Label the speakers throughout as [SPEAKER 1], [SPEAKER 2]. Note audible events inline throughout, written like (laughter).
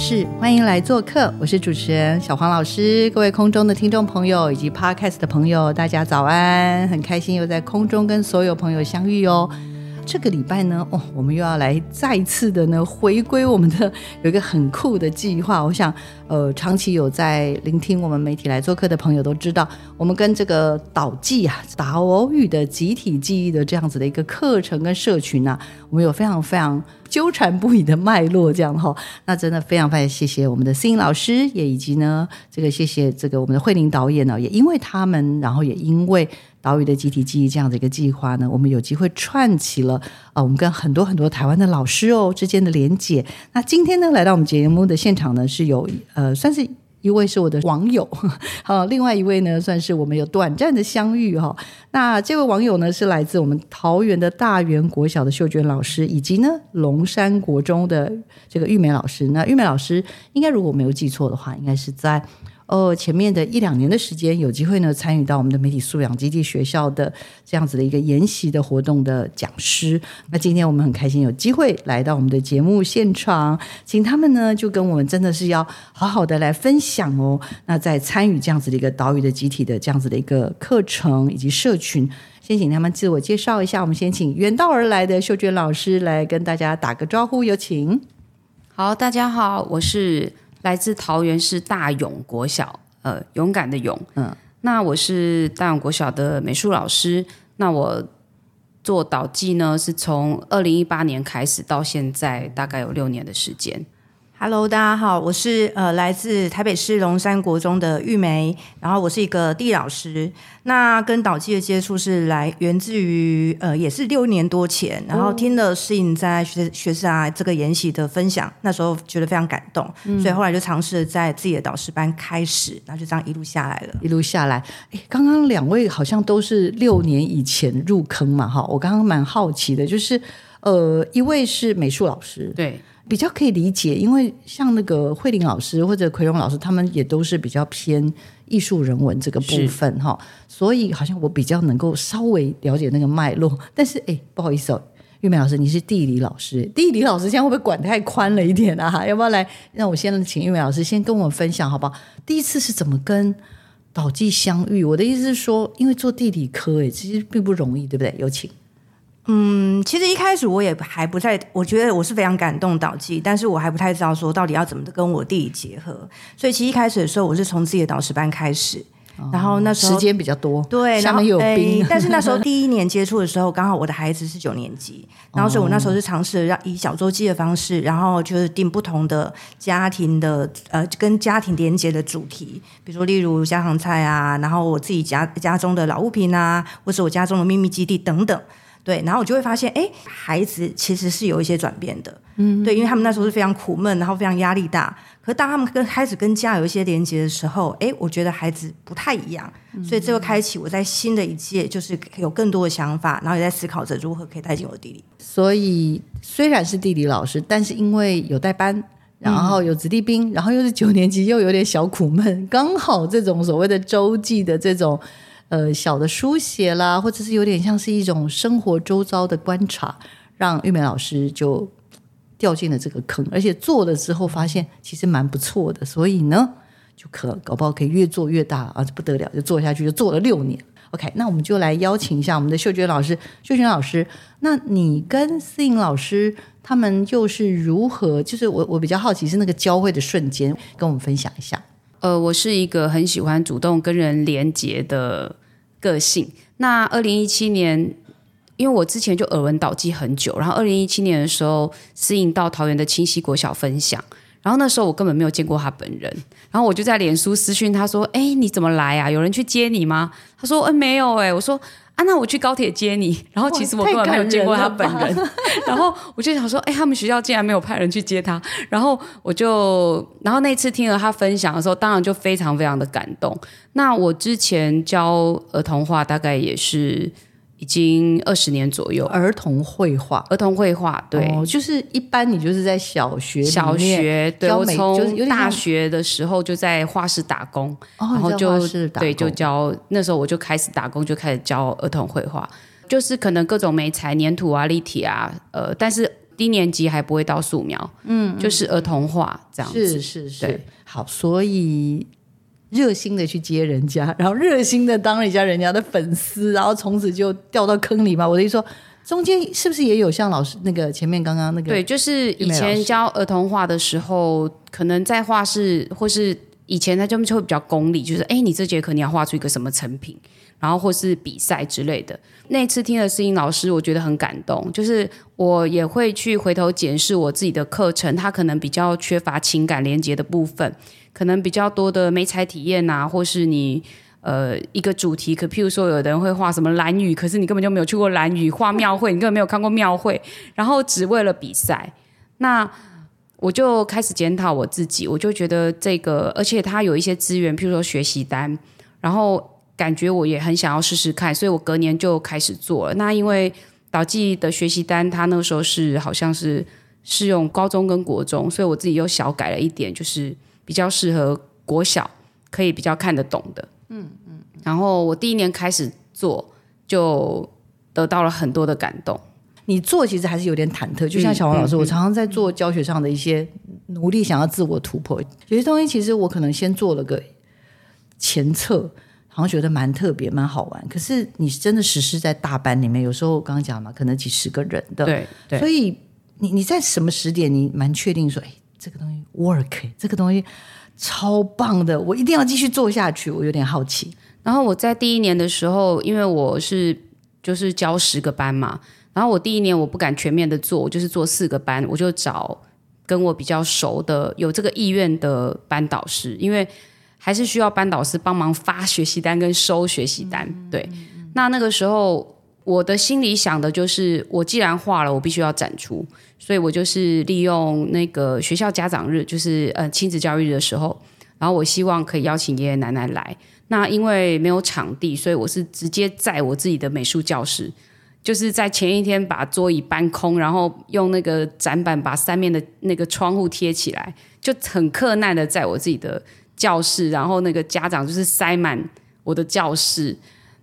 [SPEAKER 1] 是，欢迎来做客，我是主持人小黄老师。各位空中的听众朋友以及 Podcast 的朋友，大家早安！很开心又在空中跟所有朋友相遇哦。这个礼拜呢，哦，我们又要来再次的呢回归我们的有一个很酷的计划。我想，呃，长期有在聆听我们媒体来做客的朋友都知道，我们跟这个导记啊、岛屿的集体记忆的这样子的一个课程跟社群啊，我们有非常非常纠缠不已的脉络，这样哈。那真的非常非常谢谢我们的思颖老师，也以及呢，这个谢谢这个我们的慧玲导演呢，也因为他们，然后也因为。岛屿的集体记忆这样的一个计划呢，我们有机会串起了啊，我们跟很多很多台湾的老师哦之间的连结。那今天呢，来到我们节目的现场呢，是有呃，算是一位是我的网友，(laughs) 好，另外一位呢，算是我们有短暂的相遇哈。那这位网友呢，是来自我们桃园的大园国小的秀娟老师，以及呢龙山国中的这个玉梅老师。那玉梅老师应该如果没有记错的话，应该是在。哦，前面的一两年的时间，有机会呢参与到我们的媒体素养基地学校的这样子的一个研习的活动的讲师。那今天我们很开心有机会来到我们的节目现场，请他们呢就跟我们真的是要好好的来分享哦。那在参与这样子的一个岛屿的集体的这样子的一个课程以及社群，先请他们自我介绍一下。我们先请远道而来的秀娟老师来跟大家打个招呼，有请。
[SPEAKER 2] 好，大家好，我是。来自桃园市大勇国小，呃，勇敢的勇，嗯，那我是大勇国小的美术老师，那我做导记呢，是从二零一八年开始到现在，大概有六年的时间。
[SPEAKER 3] Hello，大家好，我是呃来自台北市龙山国中的玉梅，然后我是一个地理老师。那跟导记的接触是来源自于呃也是六年多前，然后听了适应在学学生啊这个研习的分享，那时候觉得非常感动，所以后来就尝试在自己的导师班开始，然后就这样一路下来了，
[SPEAKER 1] 一路下来。哎，刚刚两位好像都是六年以前入坑嘛，哈，我刚刚蛮好奇的，就是呃一位是美术老师，
[SPEAKER 2] 对。
[SPEAKER 1] 比较可以理解，因为像那个慧玲老师或者奎荣老师，他们也都是比较偏艺术人文这个部分哈，所以好像我比较能够稍微了解那个脉络。但是哎，不好意思哦，玉梅老师，你是地理老师，地理老师现在会不会管太宽了一点啊？要不要来让我先请玉梅老师先跟我们分享好不好？第一次是怎么跟导记相遇？我的意思是说，因为做地理科哎，其实并不容易，对不对？有请。
[SPEAKER 3] 嗯，其实一开始我也还不太，我觉得我是非常感动导记，但是我还不太知道说到底要怎么跟我弟弟结合。所以其实一开始的时候，我是从自己的导师班开始，然后那时
[SPEAKER 1] 候时间比较多，
[SPEAKER 3] 对，
[SPEAKER 1] 下面有兵。
[SPEAKER 3] 但是那时候第一年接触的时候，刚好我的孩子是九年级，然后所以我那时候是尝试让以小周记的方式，然后就是定不同的家庭的呃跟家庭连接的主题，比如说例如家常菜啊，然后我自己家家中的老物品啊，或是我家中的秘密基地等等。对，然后我就会发现，哎，孩子其实是有一些转变的，嗯，对，因为他们那时候是非常苦闷，然后非常压力大。可是当他们跟开始跟家有一些连接的时候，哎，我觉得孩子不太一样，所以这个开启我在新的一届就是有更多的想法，然后也在思考着如何可以带进我的地理。
[SPEAKER 1] 所以虽然是地理老师，但是因为有带班，然后有子弟兵，然后又是九年级，又有点小苦闷，刚好这种所谓的周记的这种。呃，小的书写啦，或者是有点像是一种生活周遭的观察，让玉梅老师就掉进了这个坑，而且做了之后发现其实蛮不错的，所以呢，就可搞不好可以越做越大啊，不得了，就做下去，就做了六年。OK，那我们就来邀请一下我们的秀娟老师，秀娟老师，那你跟思颖老师他们又是如何？就是我我比较好奇是那个交汇的瞬间，跟我们分享一下。
[SPEAKER 2] 呃，我是一个很喜欢主动跟人连接的个性。那二零一七年，因为我之前就耳闻岛记很久，然后二零一七年的时候适应到桃园的清溪国小分享，然后那时候我根本没有见过他本人，然后我就在脸书私讯他说：“哎，你怎么来啊？有人去接你吗？”他说：“嗯，没有。”哎，我说：“啊，那我去高铁接你。”然后其实我根本没有见过他本人。(laughs) 然后我就想说：“哎，他们学校竟然没有派人去接他。”然后我就，然后那次听了他分享的时候，当然就非常非常的感动。那我之前教儿童画，大概也是。已经二十年左右，
[SPEAKER 1] 儿童绘画，
[SPEAKER 2] 儿童绘画，对，
[SPEAKER 1] 就是一般你就是在小学、
[SPEAKER 2] 小学，对我从大学的时候就在画室打工，然后就对，就教那时候我就开始打工，就开始教儿童绘画，就是可能各种媒材、粘土啊、立体啊，呃，但是低年级还不会到素描，嗯，就是儿童画这样子，
[SPEAKER 1] 是是是，好，所以。热心的去接人家，(laughs) 然后热心的当人家人家的粉丝，然后从此就掉到坑里嘛。我的意思说，中间是不是也有像老师那个前面刚刚那个？
[SPEAKER 2] 对，就是以前教儿童画的时候，可能在画室或是以前他就会比较功利，就是哎，你这节课你要画出一个什么成品，然后或是比赛之类的。那次听了思音老师，我觉得很感动，就是我也会去回头检视我自己的课程，他可能比较缺乏情感连接的部分。可能比较多的美彩体验呐，或是你呃一个主题，可譬如说有的人会画什么蓝雨，可是你根本就没有去过蓝雨画庙会，你根本没有看过庙会，然后只为了比赛，那我就开始检讨我自己，我就觉得这个，而且它有一些资源，譬如说学习单，然后感觉我也很想要试试看，所以我隔年就开始做了。那因为导记的学习单，它那个时候是好像是适用高中跟国中，所以我自己又小改了一点，就是。比较适合国小，可以比较看得懂的。嗯嗯。然后我第一年开始做，就得到了很多的感动。
[SPEAKER 1] 你做其实还是有点忐忑，就像小王老师，我常常在做教学上的一些努力，想要自我突破。有些东西其实我可能先做了个前测，好像觉得蛮特别、蛮好玩。可是你真的实施在大班里面，有时候刚刚讲嘛，可能几十个人的，
[SPEAKER 2] 对对。
[SPEAKER 1] 所以你你在什么时点，你蛮确定说，哎？这个东西 work，这个东西超棒的，我一定要继续做下去。我有点好奇。
[SPEAKER 2] 然后我在第一年的时候，因为我是就是教十个班嘛，然后我第一年我不敢全面的做，我就是做四个班，我就找跟我比较熟的、有这个意愿的班导师，因为还是需要班导师帮忙发学习单跟收学习单。对，那那个时候。我的心里想的就是，我既然画了，我必须要展出，所以我就是利用那个学校家长日，就是呃亲子教育日的时候，然后我希望可以邀请爷爷奶奶来。那因为没有场地，所以我是直接在我自己的美术教室，就是在前一天把桌椅搬空，然后用那个展板把三面的那个窗户贴起来，就很困难的在我自己的教室，然后那个家长就是塞满我的教室，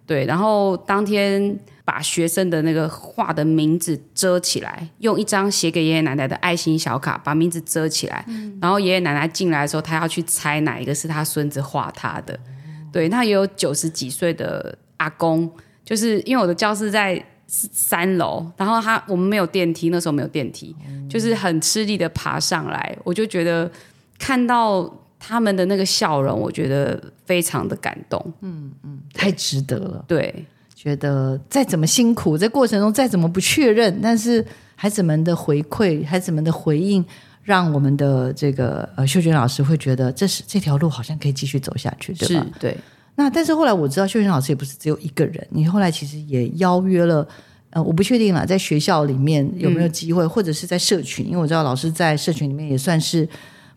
[SPEAKER 2] 对，然后当天。把学生的那个画的名字遮起来，用一张写给爷爷奶奶的爱心小卡把名字遮起来，然后爷爷奶奶进来的时候，他要去猜哪一个是他孙子画他的。对，那也有九十几岁的阿公，就是因为我的教室在三楼，然后他我们没有电梯，那时候没有电梯，就是很吃力的爬上来，我就觉得看到他们的那个笑容，我觉得非常的感动。
[SPEAKER 1] 嗯嗯，太值得了。
[SPEAKER 2] 对。
[SPEAKER 1] 觉得再怎么辛苦，在过程中再怎么不确认，但是孩子们的回馈、孩子们的回应，让我们的这个呃秀娟老师会觉得这是这条路好像可以继续走下去，对吧？
[SPEAKER 2] 对。
[SPEAKER 1] 那但是后来我知道秀娟老师也不是只有一个人，你后来其实也邀约了呃，我不确定了，在学校里面有没有机会，或者是在社群，因为我知道老师在社群里面也算是。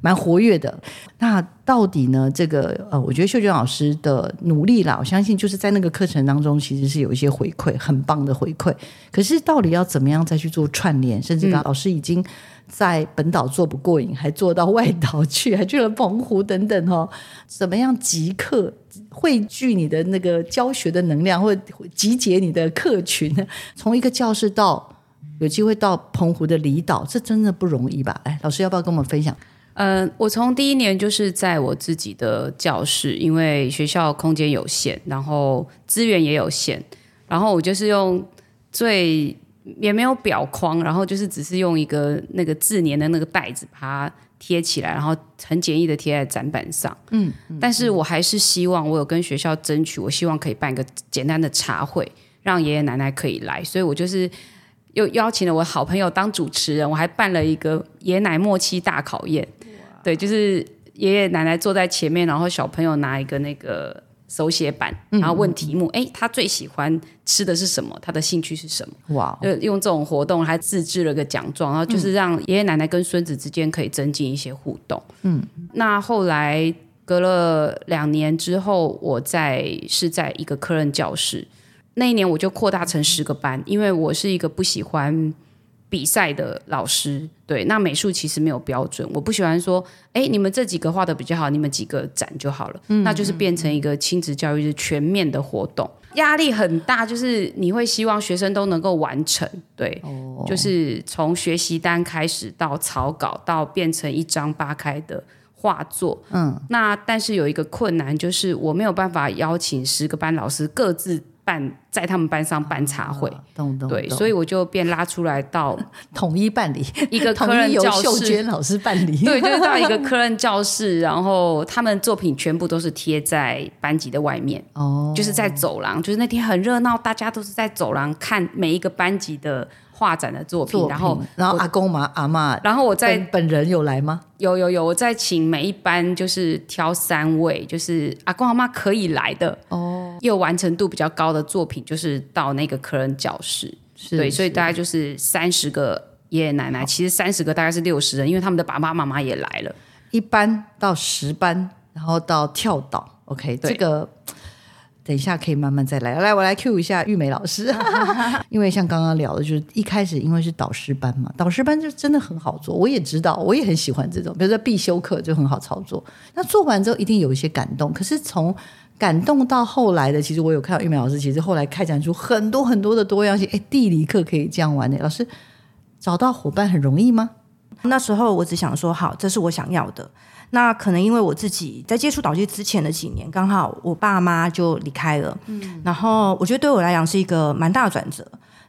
[SPEAKER 1] 蛮活跃的，那到底呢？这个呃，我觉得秀娟老师的努力啦，我相信就是在那个课程当中，其实是有一些回馈，很棒的回馈。可是到底要怎么样再去做串联？甚至老师已经在本岛做不过瘾，还做到外岛去，还去了澎湖等等哦。怎么样即刻汇聚你的那个教学的能量，或集结你的客群，从一个教室到有机会到澎湖的离岛，这真的不容易吧？哎，老师要不要跟我们分享？
[SPEAKER 2] 嗯，我从第一年就是在我自己的教室，因为学校空间有限，然后资源也有限，然后我就是用最也没有表框，然后就是只是用一个那个自粘的那个袋子把它贴起来，然后很简易的贴在展板上。嗯，但是我还是希望我有跟学校争取，我希望可以办一个简单的茶会，让爷爷奶奶可以来，所以我就是。又邀请了我好朋友当主持人，我还办了一个爷奶默契大考验。对，就是爷爷奶奶坐在前面，然后小朋友拿一个那个手写板，然后问题目，哎，他最喜欢吃的是什么？他的兴趣是什么？哇，就用这种活动还自制了个奖状，然后就是让爷爷奶奶跟孙子之间可以增进一些互动。嗯，那后来隔了两年之后，我在是在一个科任教室，那一年我就扩大成十个班，因为我是一个不喜欢。比赛的老师，对，那美术其实没有标准，我不喜欢说，哎，你们这几个画的比较好，你们几个展就好了，那就是变成一个亲子教育是全面的活动，压力很大，就是你会希望学生都能够完成，对，就是从学习单开始到草稿到变成一张八开的画作，嗯，那但是有一个困难就是我没有办法邀请十个班老师各自。办在他们班上办茶会，对，所以我就便拉出来到 (laughs)
[SPEAKER 1] 统一办理
[SPEAKER 2] 一个科任教
[SPEAKER 1] 室，老师办理，
[SPEAKER 2] 对，就是到一个科任教室，然后他们作品全部都是贴在班级的外面，哦，就是在走廊，就是那天很热闹，大家都是在走廊看每一个班级的。画展的作品，然后
[SPEAKER 1] 然后阿公嘛阿妈，
[SPEAKER 2] 然后我在
[SPEAKER 1] 本人有来吗？
[SPEAKER 2] 有有有，我在请每一班就是挑三位，就是阿公阿妈可以来的哦，又完成度比较高的作品，就是到那个客人教室，对，所以大概就是三十个爷爷奶奶，其实三十个大概是六十人，因为他们的爸爸妈妈也来了，
[SPEAKER 1] 一班到十班，然后到跳岛，OK，这个。等一下可以慢慢再来，来我来 Q 一下玉梅老师，(laughs) 因为像刚刚聊的，就是一开始因为是导师班嘛，导师班就真的很好做，我也知道，我也很喜欢这种，比如说必修课就很好操作。那做完之后一定有一些感动，可是从感动到后来的，其实我有看到玉梅老师，其实后来开展出很多很多的多样性。哎，地理课可以这样玩的，老师找到伙伴很容易吗？
[SPEAKER 3] 那时候我只想说，好，这是我想要的。那可能因为我自己在接触导机之前的几年，刚好我爸妈就离开了，嗯，然后我觉得对我来讲是一个蛮大的转折。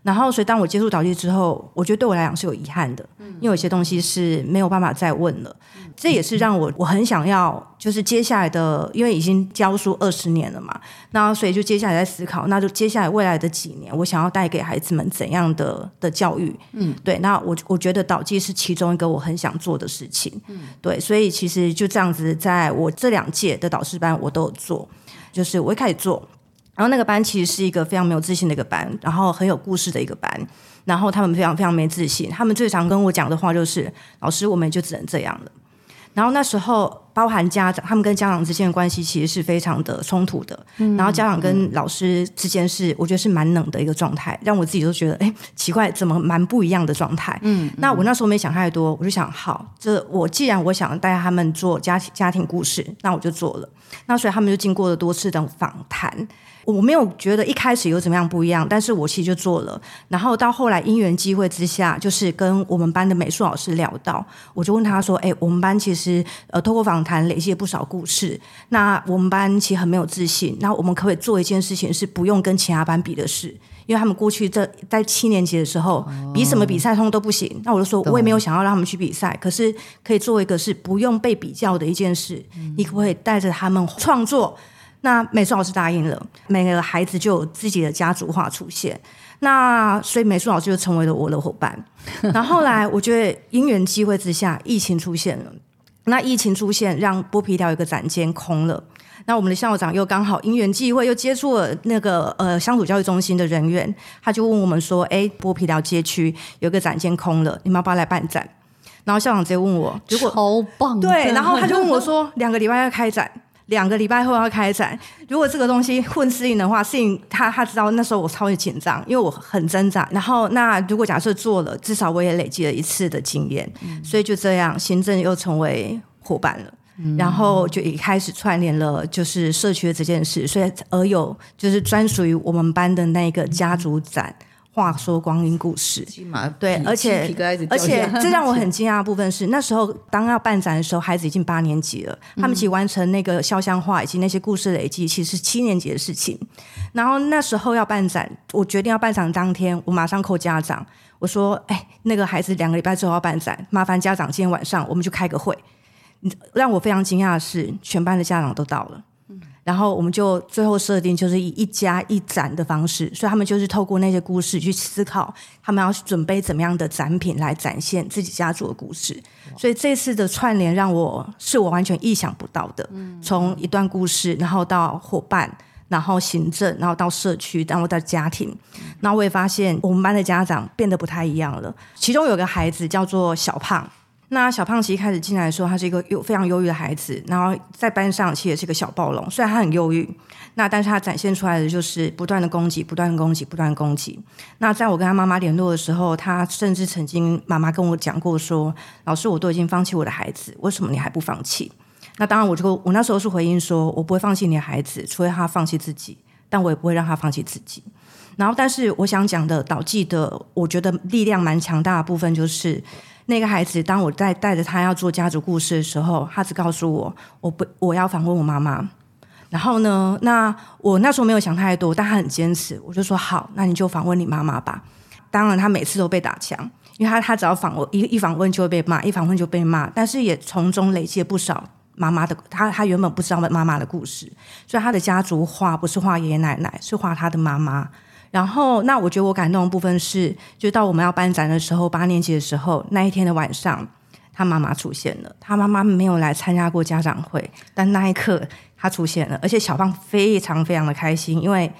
[SPEAKER 3] 然后，所以当我接触导机之后，我觉得对我来讲是有遗憾的，因为有些东西是没有办法再问了。这也是让我我很想要，就是接下来的，因为已经教书二十年了嘛，那所以就接下来在思考，那就接下来未来的几年，我想要带给孩子们怎样的的教育？嗯，对，那我我觉得导机是其中一个我很想做的事情。嗯，对，所以其实就这样子，在我这两届的导师班，我都有做，就是我一开始做。然后那个班其实是一个非常没有自信的一个班，然后很有故事的一个班，然后他们非常非常没自信，他们最常跟我讲的话就是：“老师，我们就只能这样了。”然后那时候，包含家长，他们跟家长之间的关系其实是非常的冲突的。然后家长跟老师之间是，我觉得是蛮冷的一个状态，让我自己都觉得，哎，奇怪，怎么蛮不一样的状态？嗯，那我那时候没想太多，我就想，好，这我既然我想带他们做家庭家庭故事，那我就做了。那所以他们就经过了多次的访谈。我没有觉得一开始有怎么样不一样，但是我其实就做了。然后到后来因缘机会之下，就是跟我们班的美术老师聊到，我就问他说：“哎，我们班其实呃，透过访谈累积了不少故事。那我们班其实很没有自信。那我们可不可以做一件事情，是不用跟其他班比的事？因为他们过去这在七年级的时候，比什么比赛通都不行。那我就说，我也没有想要让他们去比赛，可是可以做一个是不用被比较的一件事。你可不可以带着他们创作？”那美术老师答应了，每个孩子就有自己的家族画出现。那所以美术老师就成为了我的伙伴。(laughs) 然后来，我觉得因缘机会之下，疫情出现了。那疫情出现，让剥皮寮一个展间空了。那我们的校长又刚好因缘际会，又接触了那个呃乡土教育中心的人员，他就问我们说：“哎，剥皮寮街区有个展间空了，你们要不要来办展？”然后校长直接问我：“如果
[SPEAKER 1] 超棒，
[SPEAKER 3] 对。”然后他就问我说：“两个礼拜要开展。”两个礼拜后要开展，如果这个东西混适应的话，适应他他知道那时候我超级紧张，因为我很挣扎。然后那如果假设做了，至少我也累积了一次的经验，所以就这样，行政又成为伙伴了，然后就一开始串联了，就是社区的这件事，所以而有就是专属于我们班的那个家族展。话说光阴故事，对，而且而且 (laughs) 这让我很惊讶的部分是，那时候当要办展的时候，孩子已经八年级了，他们其实完成那个肖像画以及那些故事累积，其实是七年级的事情。然后那时候要办展，我决定要办展当天，我马上扣家长，我说：“哎，那个孩子两个礼拜之后要办展，麻烦家长今天晚上我们就开个会。”让我非常惊讶的是，全班的家长都到了。然后我们就最后设定就是以一家一展的方式，所以他们就是透过那些故事去思考，他们要准备怎么样的展品来展现自己家族的故事。所以这次的串联让我是我完全意想不到的，从一段故事，然后到伙伴，然后行政，然后到社区，然后到家庭，然后我也发现我们班的家长变得不太一样了。其中有个孩子叫做小胖。那小胖其实一开始进来的时候，他是一个忧非常忧郁的孩子，然后在班上其实也是个小暴龙。虽然他很忧郁，那但是他展现出来的就是不断的攻击，不断的攻击，不断的攻击。那在我跟他妈妈联络的时候，他甚至曾经妈妈跟我讲过说：“老师，我都已经放弃我的孩子，为什么你还不放弃？”那当然，我就我那时候是回应说：“我不会放弃你的孩子，除非他放弃自己，但我也不会让他放弃自己。”然后，但是我想讲的导记的，我觉得力量蛮强大的部分就是。那个孩子，当我在带着他要做家族故事的时候，他只告诉我，我不我要访问我妈妈。然后呢，那我那时候没有想太多，但他很坚持，我就说好，那你就访问你妈妈吧。当然，他每次都被打枪，因为他他只要访问一一访问就会被骂，一访问就被骂，但是也从中累积了不少妈妈的他他原本不知道妈妈的故事，所以他的家族画不是画爷爷奶奶，是画他的妈妈。然后，那我觉得我感动的部分是，就到我们要搬展的时候，八年级的时候，那一天的晚上，他妈妈出现了。他妈妈没有来参加过家长会，但那一刻他出现了，而且小胖非常非常的开心，因为，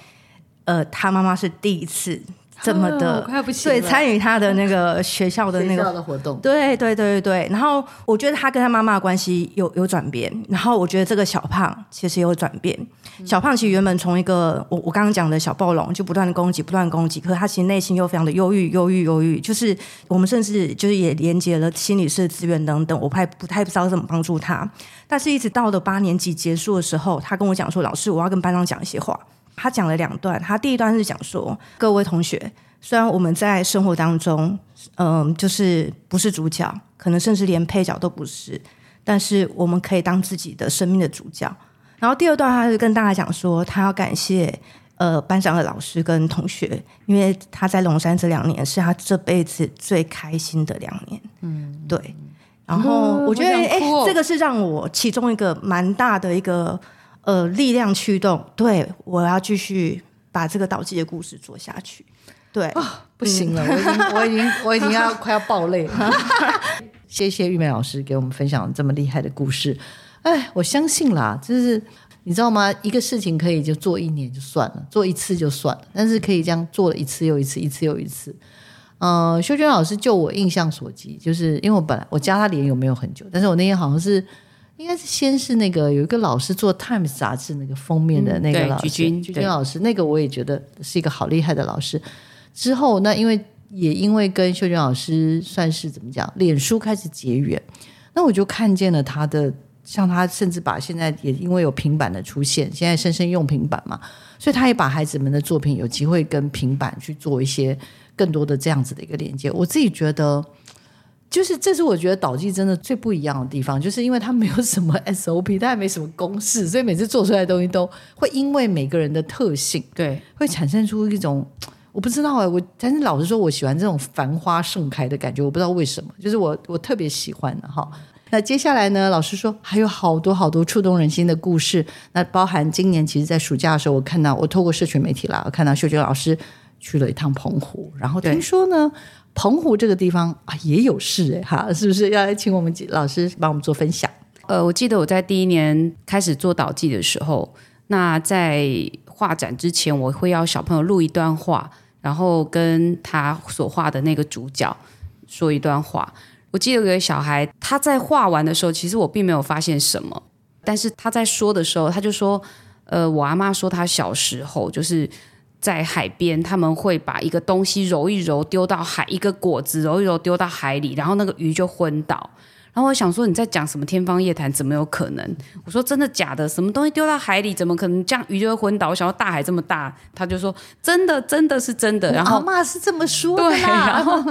[SPEAKER 3] 呃，他妈妈是第一次。(laughs) 这么的，
[SPEAKER 1] 对
[SPEAKER 3] 参与他的那个学校的 (laughs) 那
[SPEAKER 1] 个活动，
[SPEAKER 3] 对对对对对。然后我觉得他跟他妈妈的关系有有转变。然后我觉得这个小胖其实有转变。小胖其实原本从一个我我刚刚讲的小暴龙，就不断的攻击，不断攻击。可是他其实内心又非常的忧郁，忧郁，忧郁。就是我们甚至就是也连接了心理师的资源等等。我还不太不知道怎么帮助他。但是一直到了八年级结束的时候，他跟我讲说：“老师，我要跟班长讲一些话。”他讲了两段，他第一段是讲说：各位同学，虽然我们在生活当中，嗯，就是不是主角，可能甚至连配角都不是，但是我们可以当自己的生命的主角。然后第二段，他是跟大家讲说，他要感谢呃班长的老师跟同学，因为他在龙山这两年是他这辈子最开心的两年。嗯，对。然后我觉得，哎，这个是让我其中一个蛮大的一个。呃，力量驱动，对我要继续把这个导记的故事做下去。对
[SPEAKER 1] 啊，不行了，我已经，(laughs) 我已经，我已经要快要爆泪了。(laughs) 谢谢玉梅老师给我们分享这么厉害的故事。哎，我相信啦，就是你知道吗？一个事情可以就做一年就算了，做一次就算了，但是可以这样做了一次又一次，一次又一次。嗯，修娟老师就我印象所及，就是因为我本来我加他脸有没有很久，但是我那天好像是。应该是先是那个有一个老师做《Times》杂志那个封面的那个老师，
[SPEAKER 2] 君
[SPEAKER 1] 君老师，那个我也觉得是一个好厉害的老师。之后那因为也因为跟秀娟老师算是怎么讲，脸书开始结缘，那我就看见了他的，像他甚至把现在也因为有平板的出现，现在深深用平板嘛，所以他也把孩子们的作品有机会跟平板去做一些更多的这样子的一个连接。我自己觉得。就是，这是我觉得导记真的最不一样的地方，就是因为它没有什么 SOP，它也没什么公式，所以每次做出来的东西都会因为每个人的特性，
[SPEAKER 2] 对，
[SPEAKER 1] 会产生出一种我不知道哎，我但是老实说，我喜欢这种繁花盛开的感觉，我不知道为什么，就是我我特别喜欢的哈。那接下来呢，老师说还有好多好多触动人心的故事，那包含今年其实，在暑假的时候，我看到我透过社群媒体啦，我看到秀娟老师去了一趟澎湖，然后听说呢。澎湖这个地方啊，也有事哎哈，(laughs) 是不是要来请我们老师帮我们做分享？
[SPEAKER 2] 呃，我记得我在第一年开始做导记的时候，那在画展之前，我会要小朋友录一段话，然后跟他所画的那个主角说一段话。我记得有个小孩，他在画完的时候，其实我并没有发现什么，但是他在说的时候，他就说：“呃，我阿妈说他小时候就是。”在海边，他们会把一个东西揉一揉，丢到海；一个果子揉一揉，丢到海里，然后那个鱼就昏倒。然后我想说，你在讲什么天方夜谭？怎么有可能？我说真的假的？什么东西丢到海里，怎么可能这样鱼就会昏倒？我想到大海这么大，他就说真的，真的是真的。然后
[SPEAKER 1] 阿妈是这么说的。
[SPEAKER 2] 对，然后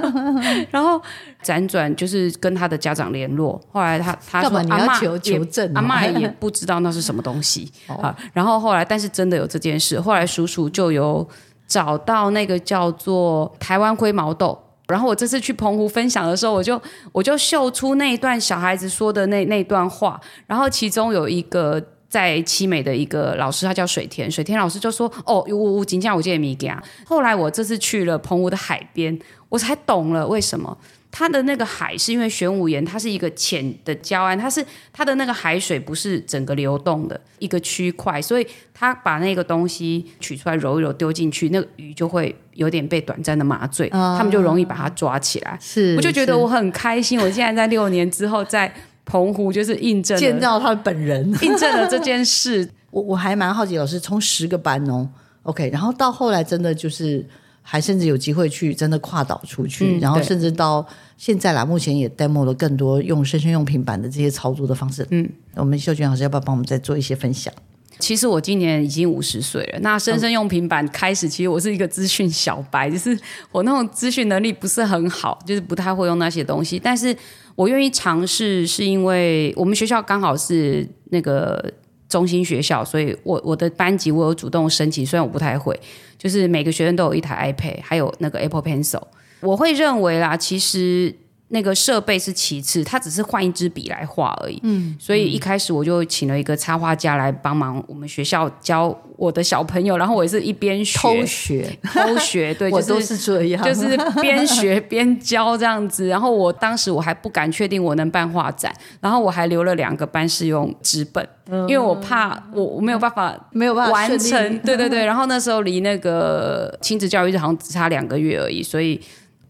[SPEAKER 2] 然后辗转就是跟他的家长联络。后来他他说
[SPEAKER 1] 你要求求证，
[SPEAKER 2] 阿妈也不知道那是什么东西 (laughs) 啊。然后后来，但是真的有这件事。后来叔叔就有找到那个叫做台湾灰毛豆。然后我这次去澎湖分享的时候，我就我就秀出那一段小孩子说的那那段话，然后其中有一个在七美的一个老师，他叫水田，水田老师就说：“哦，我我金价我见米给啊。”后来我这次去了澎湖的海边，我才懂了为什么。它的那个海是因为玄武岩，它是一个浅的礁岸，它是它的那个海水不是整个流动的一个区块，所以它把那个东西取出来揉一揉丢进去，那个鱼就会有点被短暂的麻醉，他们就容易把它抓起来。
[SPEAKER 1] 是，
[SPEAKER 2] 我就觉得我很开心，我现在在六年之后在澎湖就是印证了
[SPEAKER 1] 见到他本人，
[SPEAKER 2] 印证了这件事。(laughs)
[SPEAKER 1] 我我还蛮好奇，老师从十个班哦，OK，然后到后来真的就是还甚至有机会去真的跨岛出去，然后甚至到现在啦，目前也 demo 了更多用生生用平板的这些操作的方式。嗯，我们秀娟老师要不要帮我们再做一些分享？
[SPEAKER 2] 其实我今年已经五十岁了，那生生用平板开始，其实我是一个资讯小白，就是我那种资讯能力不是很好，就是不太会用那些东西。但是我愿意尝试，是因为我们学校刚好是那个中心学校，所以我我的班级我有主动申请，虽然我不太会，就是每个学生都有一台 iPad，还有那个 Apple Pencil。我会认为啦，其实那个设备是其次，他只是换一支笔来画而已。嗯，所以一开始我就请了一个插画家来帮忙我们学校教我的小朋友，然后我也是一边学
[SPEAKER 1] 偷学，
[SPEAKER 2] 偷学，(laughs) 对，
[SPEAKER 1] 我都
[SPEAKER 2] 是
[SPEAKER 1] 是这样，
[SPEAKER 2] 就是边学 (laughs) 边教这样子。然后我当时我还不敢确定我能办画展，然后我还留了两个班是用纸本，因为我怕我我没有办法
[SPEAKER 1] 没有办法
[SPEAKER 2] 完成。(laughs) 对对对，然后那时候离那个亲子教育日好像只差两个月而已，所以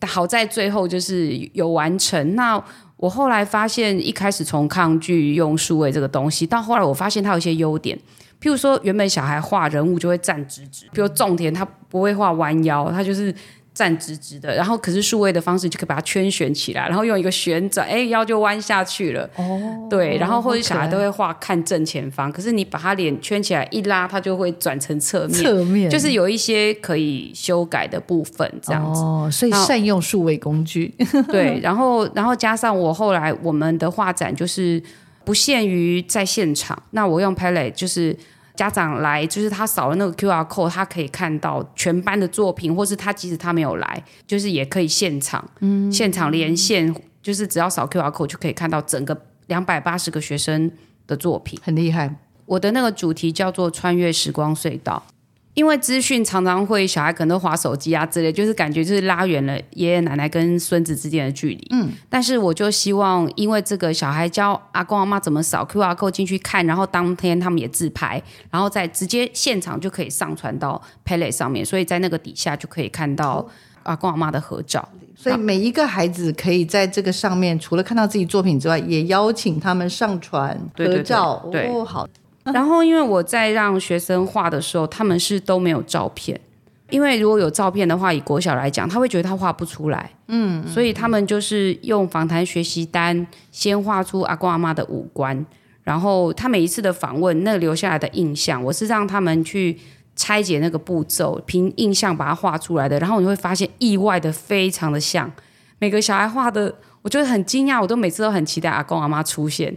[SPEAKER 2] 好在最后就是有完成。那我后来发现，一开始从抗拒用数位这个东西，到后来我发现它有一些优点。譬如说，原本小孩画人物就会站直直，比如种田他不会画弯腰，他就是站直直的。然后可是数位的方式就可以把它圈旋起来，然后用一个旋转，哎，腰就弯下去了。哦，对，然后或者小孩都会画看正前方，可是你把他脸圈起来一拉，他就会转成侧面，
[SPEAKER 1] 侧面
[SPEAKER 2] 就是有一些可以修改的部分，这样子。
[SPEAKER 1] 哦，所以善用数位工具，
[SPEAKER 2] 对，然后然后加上我后来我们的画展就是不限于在现场，那我用 Palette 就是家长来，就是他扫了那个 QR code，他可以看到全班的作品，或是他即使他没有来，就是也可以现场，嗯，现场连线，就是只要扫 QR code 就可以看到整个两百八十个学生的作品。
[SPEAKER 1] 很厉害。
[SPEAKER 2] 我的那个主题叫做“穿越时光隧道”，因为资讯常常会小孩可能都划手机啊之类，就是感觉就是拉远了爷爷奶奶跟孙子之间的距离。嗯，但是我就希望，因为这个小孩教阿公阿妈怎么扫 QR code 进去看，然后当天他们也自拍，然后再直接现场就可以上传到 p a l e 上面，所以在那个底下就可以看到阿公阿妈的合照。
[SPEAKER 1] 所以每一个孩子可以在这个上面，除了看到自己作品之外，也邀请他们上传
[SPEAKER 2] 对对对
[SPEAKER 1] 合照。
[SPEAKER 2] 对
[SPEAKER 1] 哦，好，(laughs)
[SPEAKER 2] 然后，因为我在让学生画的时候，他们是都没有照片，因为如果有照片的话，以国小来讲，他会觉得他画不出来，嗯，所以他们就是用访谈学习单先画出阿公阿妈的五官，然后他每一次的访问，那留下来的印象，我是让他们去拆解那个步骤，凭印象把它画出来的，然后你会发现意外的非常的像，每个小孩画的，我觉得很惊讶，我都每次都很期待阿公阿妈出现。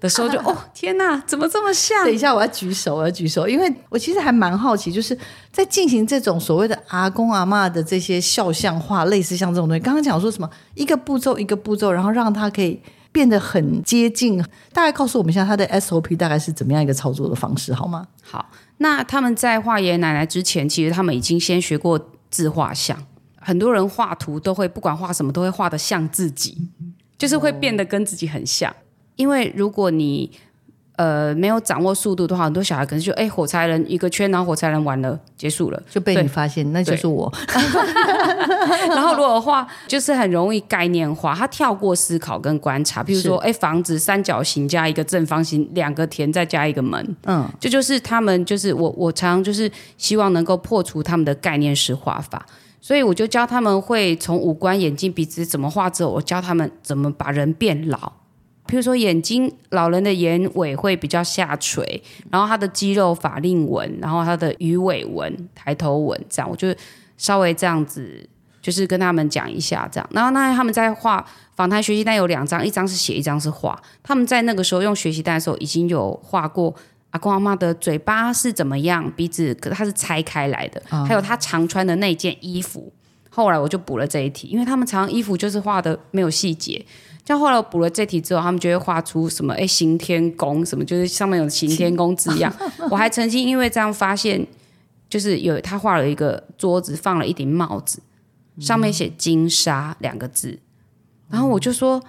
[SPEAKER 2] 的时候就 (laughs) 哦天哪，怎么这么像？
[SPEAKER 1] 等一下，我要举手，我要举手，因为我其实还蛮好奇，就是在进行这种所谓的阿公阿嬷的这些肖像画，类似像这种东西。刚刚讲说什么一个步骤一个步骤，然后让它可以变得很接近。大概告诉我们一下它的 SOP 大概是怎么样一个操作的方式，好吗？
[SPEAKER 2] 好，那他们在画爷爷奶奶之前，其实他们已经先学过自画像。很多人画图都会不管画什么，都会画的像自己，就是会变得跟自己很像。因为如果你呃没有掌握速度的话，很多小孩可能就哎火柴人一个圈，然后火柴人完了结束了。
[SPEAKER 1] 就被你
[SPEAKER 2] 对
[SPEAKER 1] 发现，那就是我。(laughs)
[SPEAKER 2] 然后如果画就是很容易概念化，他跳过思考跟观察，比如说哎房子三角形加一个正方形，两个田再加一个门，
[SPEAKER 1] 嗯，
[SPEAKER 2] 这就是他们就是我我常常就是希望能够破除他们的概念式画法。所以我就教他们会从五官、眼睛、鼻子怎么画之后，我教他们怎么把人变老。比如说眼睛，老人的眼尾会比较下垂，然后他的肌肉法令纹，然后他的鱼尾纹、抬头纹，这样我就稍微这样子，就是跟他们讲一下这样。然后那他们在画访谈学习单有两张，一张是写，一张是画。他们在那个时候用学习单的时候，已经有画过阿公阿妈的嘴巴是怎么样，鼻子可它是拆开来的，还有他常穿的那件衣服。后来我就补了这一题，因为他们常常衣服就是画的没有细节。像后来我补了这题之后，他们就会画出什么哎行天宫什么，就是上面有行天宫字样。(laughs) 我还曾经因为这样发现，就是有他画了一个桌子，放了一顶帽子，上面写金沙两个字，然后我就说：“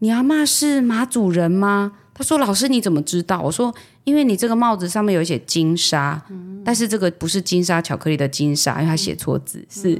[SPEAKER 2] 你阿妈是马主人吗？”他说：“老师你怎么知道？”我说：“因为你这个帽子上面有写金沙，但是这个不是金沙巧克力的金沙，因为他写错字是。”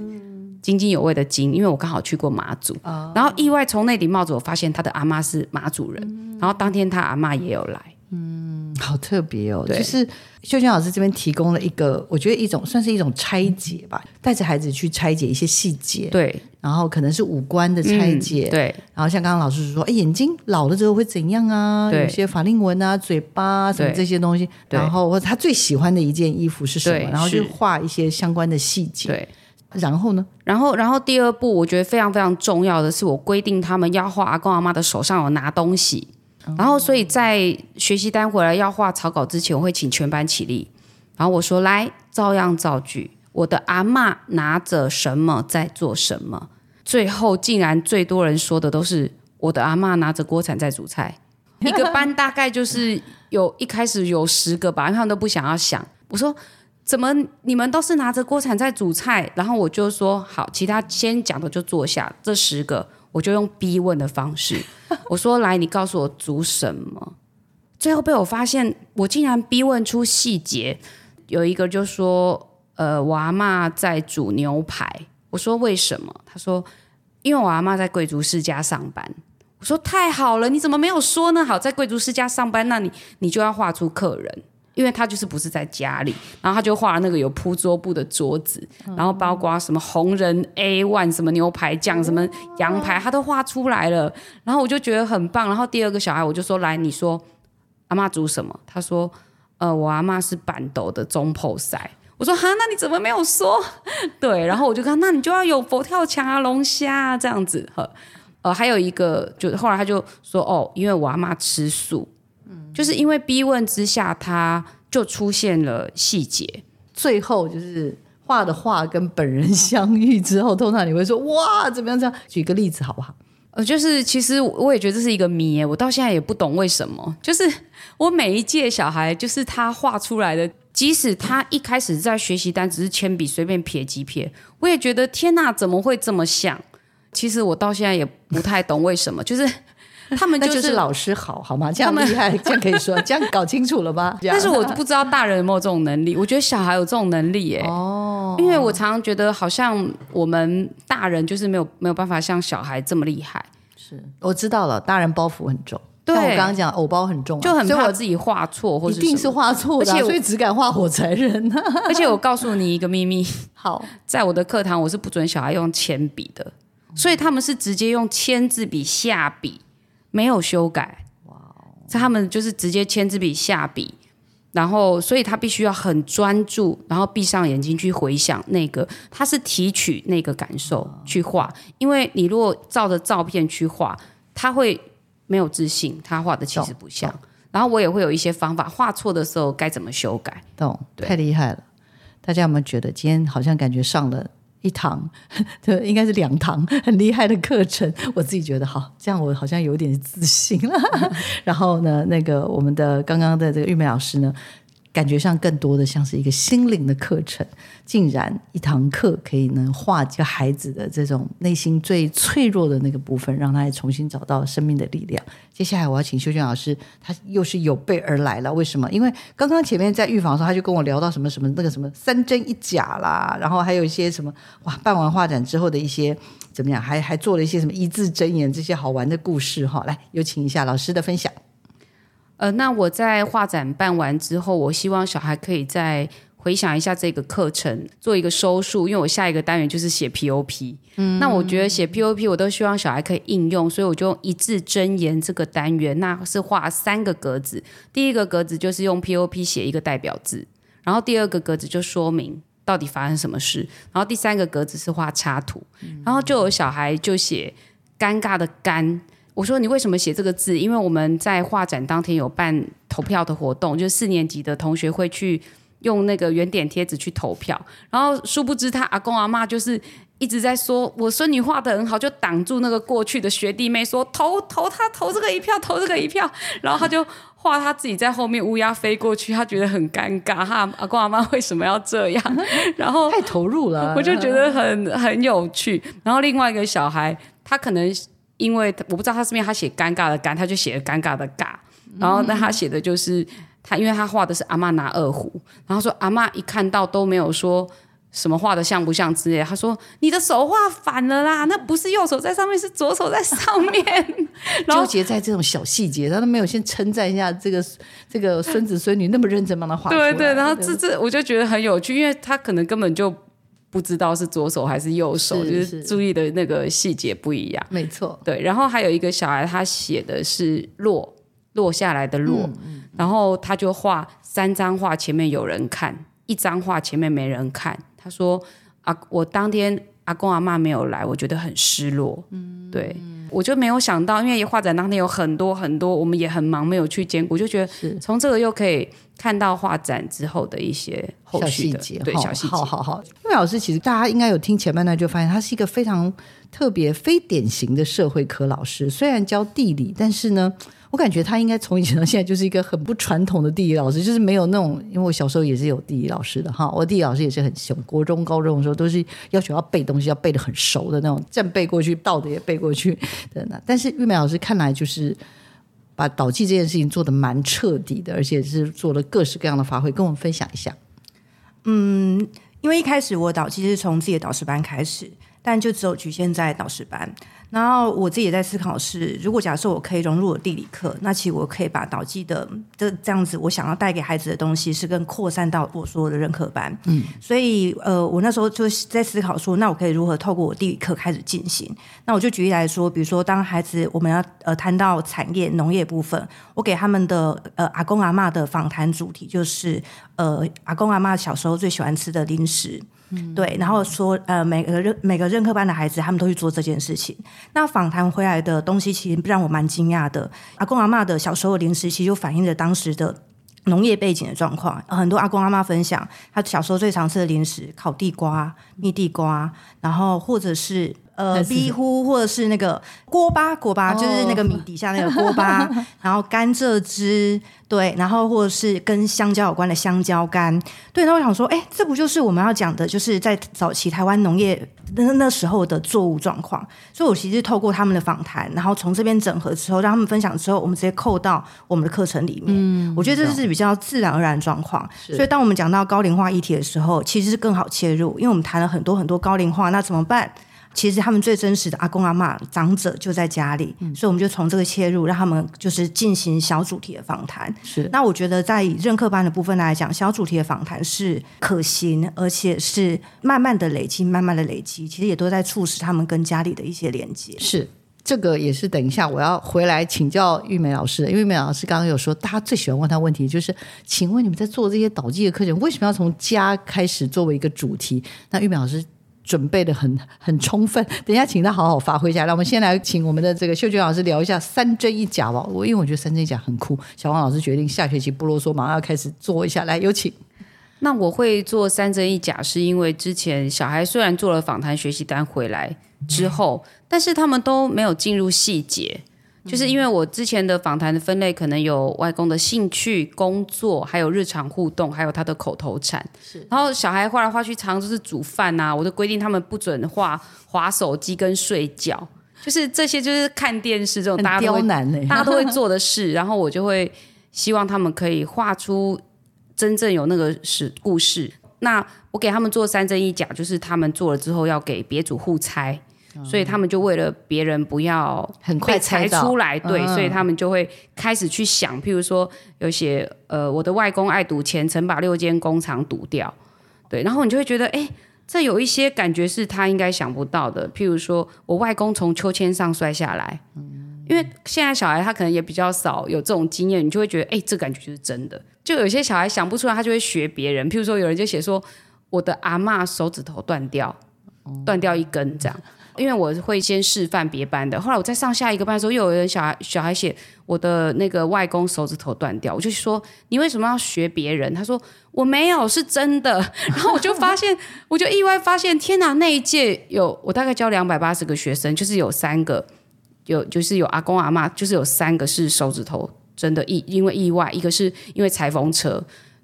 [SPEAKER 2] 津津有味的津，因为我刚好去过马祖，然后意外从那顶帽子我发现他的阿妈是马祖人，然后当天他阿妈也有来，
[SPEAKER 1] 嗯，好特别哦。就是秀娟老师这边提供了一个，我觉得一种算是一种拆解吧，带着孩子去拆解一些细节，
[SPEAKER 2] 对，
[SPEAKER 1] 然后可能是五官的拆解，
[SPEAKER 2] 对，
[SPEAKER 1] 然后像刚刚老师说，哎，眼睛老了之后会怎样啊？有些法令纹啊，嘴巴啊什么这些东西，然后或者他最喜欢的一件衣服是什么，然后去画一些相关的细节，
[SPEAKER 2] 对。
[SPEAKER 1] 然后呢？
[SPEAKER 2] 然后，然后第二步，我觉得非常非常重要的是，我规定他们要画阿公阿妈的手上有拿东西。然后，所以在学习单回来要画草稿之前，我会请全班起立。然后我说：“来，照样造句。我的阿妈拿着什么在做什么？”最后，竟然最多人说的都是我的阿妈拿着锅铲在煮菜。(laughs) 一个班大概就是有一开始有十个吧，他们都不想要想。我说。怎么你们都是拿着锅铲在煮菜？然后我就说好，其他先讲的就坐下。这十个我就用逼问的方式，(laughs) 我说来，你告诉我煮什么？最后被我发现，我竟然逼问出细节。有一个就说，呃，我阿妈在煮牛排。我说为什么？他说因为我阿妈在贵族世家上班。我说太好了，你怎么没有说呢？好，在贵族世家上班，那你你就要画出客人。因为他就是不是在家里，然后他就画了那个有铺桌布的桌子，然后包括什么红人 A one 什么牛排酱什么羊排，他都画出来了。然后我就觉得很棒。然后第二个小孩我就说：“来，你说阿妈煮什么？”他说：“呃，我阿妈是板豆的中破塞。”我说：“哈，那你怎么没有说？” (laughs) 对，然后我就看，那你就要有佛跳墙啊、龙虾啊这样子。呃，还有一个，就后来他就说：“哦，因为我阿妈吃素。”就是因为逼问之下，他就出现了细节。
[SPEAKER 1] 最后就是画的画跟本人相遇之后，通常你会说哇，怎么样？这样举个例子好不好？
[SPEAKER 2] 呃，就是其实我也觉得这是一个谜，我到现在也不懂为什么。就是我每一届小孩，就是他画出来的，即使他一开始在学习单只是铅笔随便撇几撇，我也觉得天哪，怎么会这么像？其实我到现在也不太懂为什么，就是。他们
[SPEAKER 1] 就是老师好好吗？这样厉害，(laughs) 这样可以说，这样搞清楚了吧？(laughs)
[SPEAKER 2] 但是我不知道大人有没有这种能力。我觉得小孩有这种能力耶。哦，因为我常常觉得好像我们大人就是没有没有办法像小孩这么厉害。
[SPEAKER 1] 是，我知道了，大人包袱很重。对，我刚刚讲偶包很重，
[SPEAKER 2] 就很怕自己画错，或者
[SPEAKER 1] 一定是画错的，所以只敢画火柴人。(laughs)
[SPEAKER 2] 而且我告诉你一个秘密，
[SPEAKER 1] 好，
[SPEAKER 2] 在我的课堂我是不准小孩用铅笔的，所以他们是直接用签字笔下笔。没有修改，哇！他们就是直接签字笔下笔，然后所以他必须要很专注，然后闭上眼睛去回想那个，他是提取那个感受去画。因为你如果照着照片去画，他会没有自信，他画的其实不像。然后我也会有一些方法，画错的时候该怎么修改。
[SPEAKER 1] 懂，太厉害了！大家有没有觉得今天好像感觉上了？一堂，(laughs) 这，应该是两堂 (laughs) 很厉害的课程。我自己觉得好，这样我好像有点自信了。(laughs) 然后呢，那个我们的刚刚的这个玉梅老师呢？感觉上更多的像是一个心灵的课程，竟然一堂课可以能化解孩子的这种内心最脆弱的那个部分，让他重新找到生命的力量。接下来我要请修娟老师，他又是有备而来了。为什么？因为刚刚前面在预防的时候，他就跟我聊到什么什么那个什么三真一假啦，然后还有一些什么哇，办完画展之后的一些怎么样，还还做了一些什么一字真言这些好玩的故事哈。来，有请一下老师的分享。
[SPEAKER 2] 呃，那我在画展办完之后，我希望小孩可以再回想一下这个课程，做一个收束，因为我下一个单元就是写 POP。嗯，那我觉得写 POP 我都希望小孩可以应用，所以我就用一字真言这个单元，那是画三个格子。第一个格子就是用 POP 写一个代表字，然后第二个格子就说明到底发生什么事，然后第三个格子是画插图，然后就有小孩就写尴尬的尴。我说你为什么写这个字？因为我们在画展当天有办投票的活动，就是四年级的同学会去用那个圆点贴纸去投票，然后殊不知他阿公阿妈就是一直在说我孙女画的很好，就挡住那个过去的学弟妹说投投他投这个一票，投这个一票，然后他就画他自己在后面乌鸦飞过去，他觉得很尴尬，哈阿公阿妈为什么要这样？(laughs) 然后
[SPEAKER 1] 太投入了，
[SPEAKER 2] 我就觉得很很有趣。然后另外一个小孩，他可能因为我不知道他是不是他写尴尬的尴，他就写了尴尬的尬。然后那他写的就是他，因为他画的是阿妈拿二胡，然后说阿妈一看到都没有说什么画的像不像之类，他说你的手画反了啦，那不是右手在上面，是左手在上面。(laughs) 然后
[SPEAKER 1] 纠结在这种小细节，他都没有先称赞一下这个这个孙子孙女那么认真帮他画。
[SPEAKER 2] 对对，然后这这我就觉得很有趣，因为他可能根本就不知道是左手还是右手，
[SPEAKER 1] 是
[SPEAKER 2] 就是注意的那个细节不一样。
[SPEAKER 1] 没错，
[SPEAKER 2] 对，然后还有一个小孩，他写的是落落下来的落，然后他就画三张画，前面有人看，一张画前面没人看。他说：“啊，我当天阿公阿妈没有来，我觉得很失落。”嗯，对，我就没有想到，因为画展当天有很多很多，我们也很忙，没有去兼顾，就觉得从这个又可以看到画展之后的一些后
[SPEAKER 1] 小
[SPEAKER 2] 续的
[SPEAKER 1] 细节，
[SPEAKER 2] 对小细节。
[SPEAKER 1] 好好好，因为老师其实大家应该有听前半段就发现，他是一个非常特别、非典型的社会科老师。虽然教地理，但是呢，我感觉他应该从以前到现在就是一个很不传统的地理老师，就是没有那种，因为我小时候也是有地理老师的哈，我地理老师也是很凶，国中、高中的时候都是要求要背东西，要背得很熟的那种，正背过去，倒的也背过去的那。但是玉梅老师看来就是。把导记这件事情做得蛮彻底的，而且是做了各式各样的发挥，跟我们分享一下。
[SPEAKER 3] 嗯因为一开始我导其实是从自己的导师班开始，但就只有局限在导师班。然后我自己也在思考是，如果假设我可以融入我地理课，那其实我可以把导记的这这样子，我想要带给孩子的东西是更扩散到我所有的任课班。嗯，所以呃，我那时候就在思考说，那我可以如何透过我地理课开始进行？那我就举例来说，比如说当孩子我们要呃谈到产业农业部分，我给他们的呃阿公阿嬷的访谈主题就是呃阿公阿嬷小时候最喜欢吃的零食。对，然后说呃，每个任每个任课班的孩子，他们都去做这件事情。那访谈回来的东西，其实让我蛮惊讶的。阿公阿嬷的小时候零食，其实就反映着当时的农业背景的状况。很多阿公阿嬷分享，他小时候最常吃的零食，烤地瓜、蜜地瓜，然后或者是。呃，
[SPEAKER 1] 那 (laughs) 是
[SPEAKER 3] 逼呼或者是那个锅巴，锅巴、就是那个米底下那个锅巴，(laughs) 然后甘蔗汁，对，然后或者是跟香蕉有关的香蕉干，对。那我想说，哎，这不就是我们要讲的，就是在早期台湾农业那那时候的作物状况。所以我其实透过他们的访谈，然后从这边整合之后，让他们分享之后，我们直接扣到我们的课程里面。嗯，我觉得这是比较自然而然的状况。所以当我们讲到高龄化议题的时候，其实是更好切入，因为我们谈了很多很多高龄化，那怎么办？其实他们最真实的阿公阿嬷长者就在家里，所以我们就从这个切入，让他们就是进行小主题的访谈。
[SPEAKER 1] 是
[SPEAKER 3] 那我觉得在以任课班的部分来讲，小主题的访谈是可行，而且是慢慢的累积，慢慢的累积，其实也都在促使他们跟家里的一些连接。
[SPEAKER 1] 是，这个也是等一下我要回来请教玉梅老师的，因为玉梅老师刚刚有说，大家最喜欢问他问题就是，请问你们在做这些导记的课程，为什么要从家开始作为一个主题？那玉梅老师。准备的很很充分，(laughs) 等一下请他好好发挥一下。那我们先来请我们的这个秀娟老师聊一下三真一假吧。我因为我觉得三真一假很酷，小王老师决定下学期不啰嗦，马上要开始做一下。来，有请。
[SPEAKER 2] 那我会做三真一假，是因为之前小孩虽然做了访谈学习单回来之后，但是他们都没有进入细节。就是因为我之前的访谈的分类可能有外公的兴趣、工作，还有日常互动，还有他的口头禅。
[SPEAKER 1] 是，
[SPEAKER 2] 然后小孩画来画去，常常就是煮饭呐、我就规定他们不准画划手机跟睡觉，就是这些就是看电视这种大家都
[SPEAKER 1] 难呢、
[SPEAKER 2] 大家都会做的事，(laughs) 然后我就会希望他们可以画出真正有那个史故事。那我给他们做三真一假，就是他们做了之后要给别组互猜。所以他们就为了别人不要
[SPEAKER 1] 很快
[SPEAKER 2] 被猜出来，对，
[SPEAKER 1] 嗯
[SPEAKER 2] 所以他们就会开始去想，譬如说有写呃，我的外公爱赌钱，曾把六间工厂赌掉，对，然后你就会觉得，哎，这有一些感觉是他应该想不到的，譬如说我外公从秋千上摔下来，因为现在小孩他可能也比较少有这种经验，你就会觉得，哎，这感觉就是真的。就有些小孩想不出来，他就会学别人，譬如说有人就写说我的阿嬷手指头断掉，断掉一根这样。因为我会先示范别班的，后来我在上下一个班的时候，又有人小孩小孩写我的那个外公手指头断掉，我就说你为什么要学别人？他说我没有，是真的。(laughs) 然后我就发现，我就意外发现，天哪！那一届有我大概教两百八十个学生，就是有三个有，就是有阿公阿妈，就是有三个是手指头真的意因为意外，一个是因为裁缝车。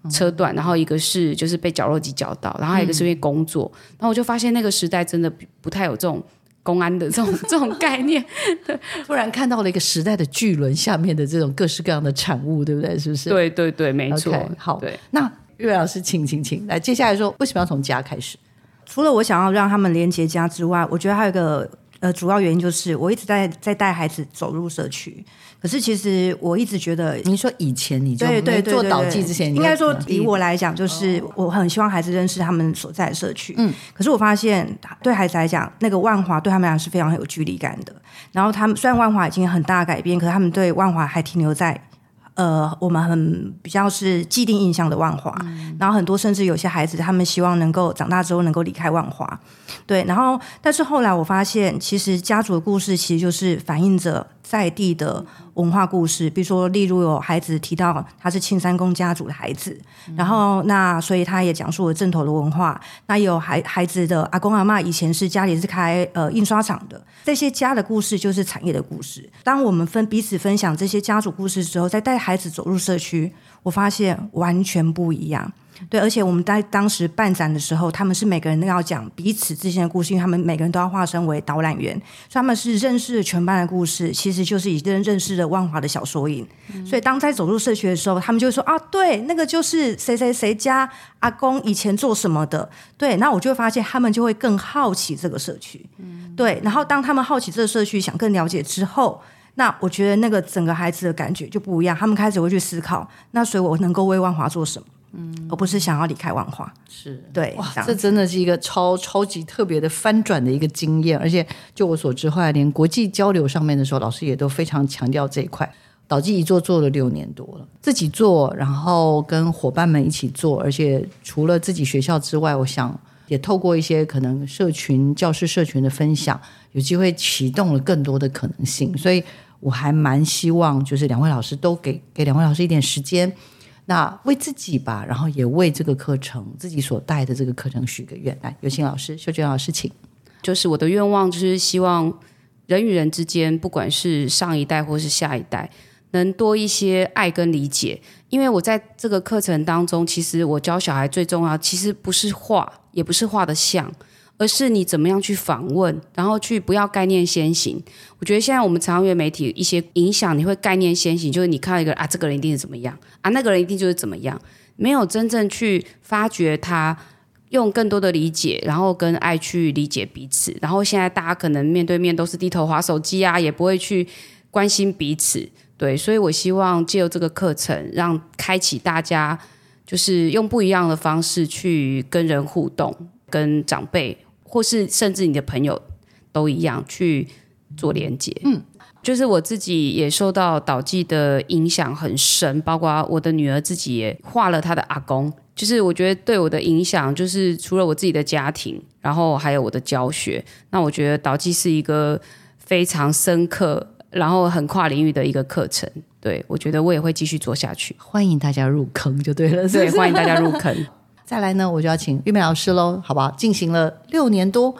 [SPEAKER 2] 车断，然后一个是就是被绞肉机绞到，然后还有一个是因为工作，然后我就发现那个时代真的不太有这种公安的这种这种概念，(laughs)
[SPEAKER 1] 突然看到了一个时代的巨轮下面的这种各式各样的产物，对不对？是不是？
[SPEAKER 2] 对对对，没错。
[SPEAKER 1] 好，
[SPEAKER 2] 对。
[SPEAKER 1] 那岳老师，请请请来，接下来说为什么要从家开始？
[SPEAKER 3] 除了我想要让他们连接家之外，我觉得还有一个呃主要原因就是我一直在在带孩子走入社区。可是其实我一直觉得，
[SPEAKER 1] 你说以前你对对做导记之前，
[SPEAKER 3] 应该说以我来讲，就是我很希望孩子认识他们所在的社区。嗯，可是我发现对孩子来讲，那个万华对他们来讲是非常有距离感的。然后他们虽然万华已经很大改变，可是他们对万华还停留在。呃，我们很比较是既定印象的万华，然后很多甚至有些孩子，他们希望能够长大之后能够离开万华，对。然后，但是后来我发现，其实家族的故事其实就是反映着在地的文化故事。比如说，例如有孩子提到他是青山公家族的孩子，然后那所以他也讲述了镇头的文化。那有孩孩子的阿公阿妈以前是家里是开呃印刷厂的，这些家的故事就是产业的故事。当我们分彼此分享这些家族故事之后，再带。孩子走入社区，我发现完全不一样。对，而且我们在当时办展的时候，他们是每个人都要讲彼此之间的故事，因为他们每个人都要化身为导览员，所以他们是认识了全班的故事，其实就是已经认识了万华的小缩影。所以当在走入社区的时候，他们就会说啊，对，那个就是谁谁谁家阿公以前做什么的。对，那我就会发现他们就会更好奇这个社区。对，然后当他们好奇这个社区，想更了解之后。那我觉得那个整个孩子的感觉就不一样，他们开始会去思考，那所以我能够为万华做什么，嗯，而不是想要离开万华，
[SPEAKER 1] 是
[SPEAKER 3] 对，
[SPEAKER 1] 哇，这真的是一个超超级特别的翻转的一个经验，而且就我所知，后来连国际交流上面的时候，老师也都非常强调这一块。导记一做做了六年多了，自己做，然后跟伙伴们一起做，而且除了自己学校之外，我想也透过一些可能社群教师社群的分享，有机会启动了更多的可能性，所以。我还蛮希望，就是两位老师都给给两位老师一点时间，那为自己吧，然后也为这个课程自己所带的这个课程许个愿。来，有请老师，秀娟老师，请。
[SPEAKER 2] 就是我的愿望，就是希望人与人之间，不管是上一代或是下一代，能多一些爱跟理解。因为我在这个课程当中，其实我教小孩最重要，其实不是画，也不是画的像。而是你怎么样去访问，然后去不要概念先行。我觉得现在我们常用媒体一些影响，你会概念先行，就是你看到一个啊，这个人一定是怎么样啊，那个人一定就是怎么样，没有真正去发掘他，用更多的理解，然后跟爱去理解彼此。然后现在大家可能面对面都是低头划手机啊，也不会去关心彼此。对，所以我希望借由这个课程，让开启大家就是用不一样的方式去跟人互动，跟长辈。或是甚至你的朋友都一样去做连接，嗯，就是我自己也受到导记的影响很深，包括我的女儿自己也画了她的阿公，就是我觉得对我的影响，就是除了我自己的家庭，然后还有我的教学，那我觉得导记是一个非常深刻，然后很跨领域的一个课程，对我觉得我也会继续做下去，
[SPEAKER 1] 欢迎大家入坑就对了，
[SPEAKER 2] 对，欢迎大家入坑。(laughs)
[SPEAKER 1] 再来呢，我就要请玉梅老师喽，好不好？进行了六年多，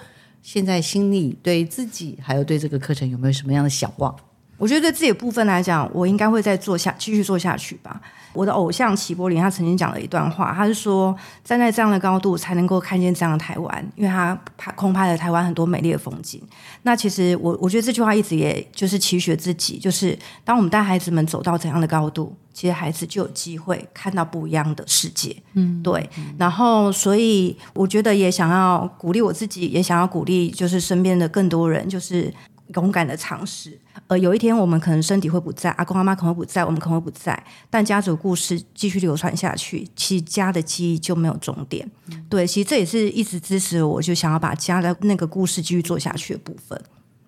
[SPEAKER 1] 现在心里对自己还有对这个课程有没有什么样的想望？
[SPEAKER 3] 我觉得对自己的部分来讲，我应该会再做下，继续做下去吧。我的偶像齐柏林，他曾经讲了一段话，他是说站在这样的高度才能够看见这样的台湾，因为他拍空拍了台湾很多美丽的风景。那其实我我觉得这句话一直也就是期许自己，就是当我们带孩子们走到怎样的高度，其实孩子就有机会看到不一样的世界。嗯，对。然后所以我觉得也想要鼓励我自己，也想要鼓励就是身边的更多人，就是。勇敢的尝试，呃，有一天我们可能身体会不在，阿公阿妈可能会不在，我们可能会不在，但家族故事继续流传下去，其实家的记忆就没有终点。对，其实这也是一直支持我，就想要把家的那个故事继续做下去的部分。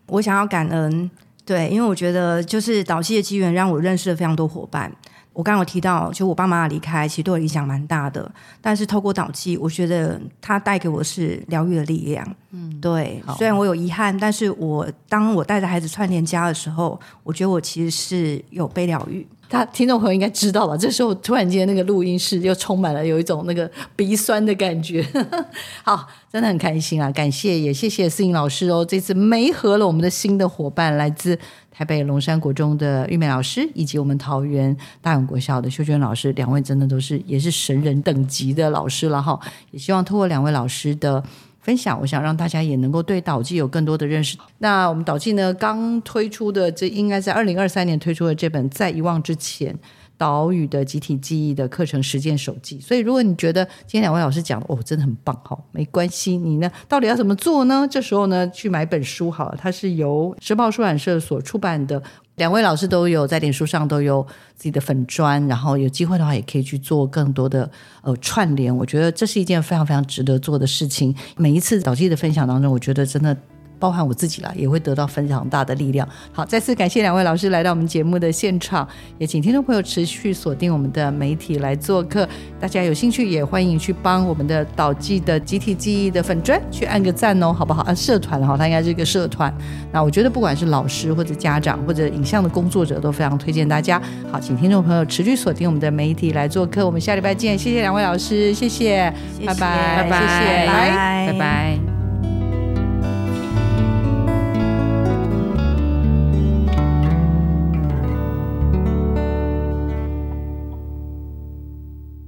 [SPEAKER 3] 我想要感恩对，因为我觉得就是导戏的机缘让我认识了非常多伙伴。我刚刚有提到，就我爸妈离开，其实对我影响蛮大的。但是透过导记，我觉得它带给我是疗愈的力量。嗯，对。虽然我有遗憾，但是我当我带着孩子串联家的时候，我觉得我其实是有被疗愈。
[SPEAKER 1] 他听众朋友应该知道吧？这时候突然间那个录音室又充满了有一种那个鼻酸的感觉。(laughs) 好，真的很开心啊！感谢也谢谢思颖老师哦，这次没合了我们的新的伙伴来自。台北龙山国中的玉美老师，以及我们桃园大勇国校的秀娟老师，两位真的都是也是神人等级的老师了哈。也希望通过两位老师的分享，我想让大家也能够对导记有更多的认识。那我们导记呢，刚推出的这应该在二零二三年推出的这本《在遗忘之前》。岛屿的集体记忆的课程实践手记，所以如果你觉得今天两位老师讲的哦真的很棒哈，没关系，你呢到底要怎么做呢？这时候呢去买本书好了，它是由时报出版社所出版的，两位老师都有在脸书上都有自己的粉砖，然后有机会的话也可以去做更多的呃串联，我觉得这是一件非常非常值得做的事情。每一次早期的分享当中，我觉得真的。包含我自己啦，也会得到非常大的力量。好，再次感谢两位老师来到我们节目的现场，也请听众朋友持续锁定我们的媒体来做客。大家有兴趣也欢迎去帮我们的导记的集体记忆的粉砖去按个赞哦，好不好？按，社团哈，它应该是一个社团。那我觉得不管是老师或者家长或者影像的工作者，都非常推荐大家。好，请听众朋友持续锁定我们的媒体来做客。我们下礼拜见，谢谢两位老师，谢谢，拜拜，
[SPEAKER 2] 拜拜，
[SPEAKER 1] 谢谢，
[SPEAKER 2] 拜拜。